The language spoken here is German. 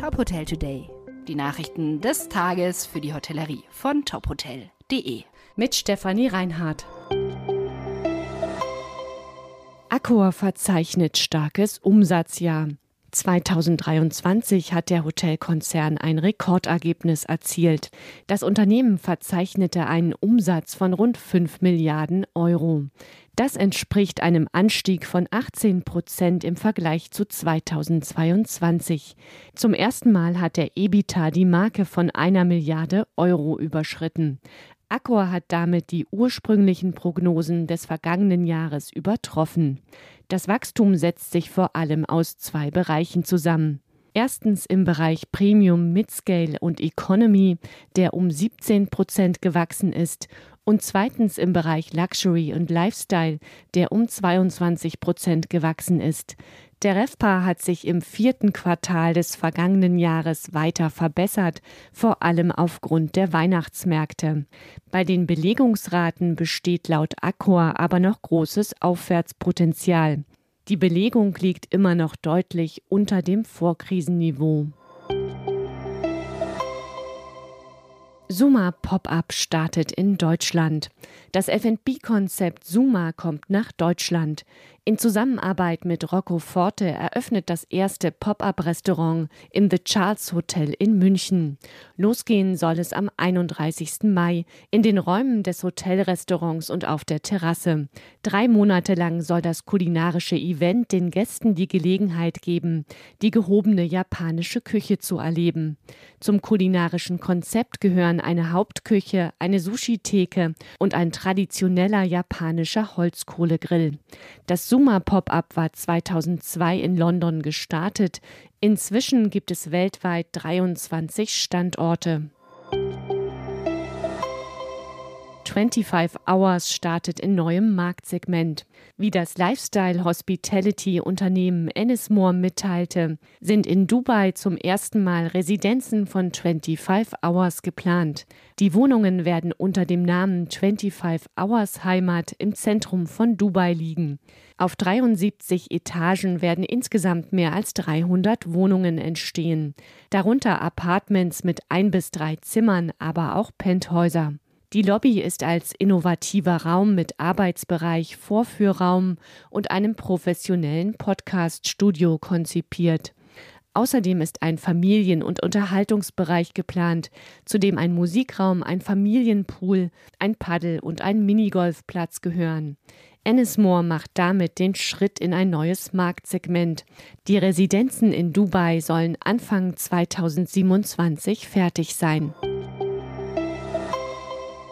Top Hotel Today. Die Nachrichten des Tages für die Hotellerie von tophotel.de. Mit Stefanie Reinhardt. Accor verzeichnet starkes Umsatzjahr. 2023 hat der Hotelkonzern ein Rekordergebnis erzielt. Das Unternehmen verzeichnete einen Umsatz von rund 5 Milliarden Euro. Das entspricht einem Anstieg von 18 Prozent im Vergleich zu 2022. Zum ersten Mal hat der EBITA die Marke von einer Milliarde Euro überschritten. Accor hat damit die ursprünglichen Prognosen des vergangenen Jahres übertroffen. Das Wachstum setzt sich vor allem aus zwei Bereichen zusammen. Erstens im Bereich Premium, Midscale und Economy, der um 17 Prozent gewachsen ist, und zweitens im Bereich Luxury und Lifestyle, der um 22 Prozent gewachsen ist. Der REFPA hat sich im vierten Quartal des vergangenen Jahres weiter verbessert, vor allem aufgrund der Weihnachtsmärkte. Bei den Belegungsraten besteht laut Accor aber noch großes Aufwärtspotenzial. Die Belegung liegt immer noch deutlich unter dem Vorkrisenniveau. Suma Pop-up startet in Deutschland. Das F&B-Konzept Suma kommt nach Deutschland. In Zusammenarbeit mit Rocco Forte eröffnet das erste Pop-up-Restaurant im The Charles Hotel in München. Losgehen soll es am 31. Mai in den Räumen des Hotelrestaurants und auf der Terrasse. Drei Monate lang soll das kulinarische Event den Gästen die Gelegenheit geben, die gehobene japanische Küche zu erleben. Zum kulinarischen Konzept gehören eine Hauptküche, eine Sushi-Theke und ein traditioneller japanischer Holzkohlegrill. Das Suma Pop-up war 2002 in London gestartet. Inzwischen gibt es weltweit 23 Standorte. 25 Hours startet in neuem Marktsegment. Wie das Lifestyle-Hospitality-Unternehmen Ennismore mitteilte, sind in Dubai zum ersten Mal Residenzen von 25 Hours geplant. Die Wohnungen werden unter dem Namen 25 Hours Heimat im Zentrum von Dubai liegen. Auf 73 Etagen werden insgesamt mehr als 300 Wohnungen entstehen, darunter Apartments mit ein bis drei Zimmern, aber auch Penthäuser. Die Lobby ist als innovativer Raum mit Arbeitsbereich, Vorführraum und einem professionellen Podcast-Studio konzipiert. Außerdem ist ein Familien- und Unterhaltungsbereich geplant, zu dem ein Musikraum, ein Familienpool, ein Paddel und ein Minigolfplatz gehören. Ennismore macht damit den Schritt in ein neues Marktsegment. Die Residenzen in Dubai sollen Anfang 2027 fertig sein.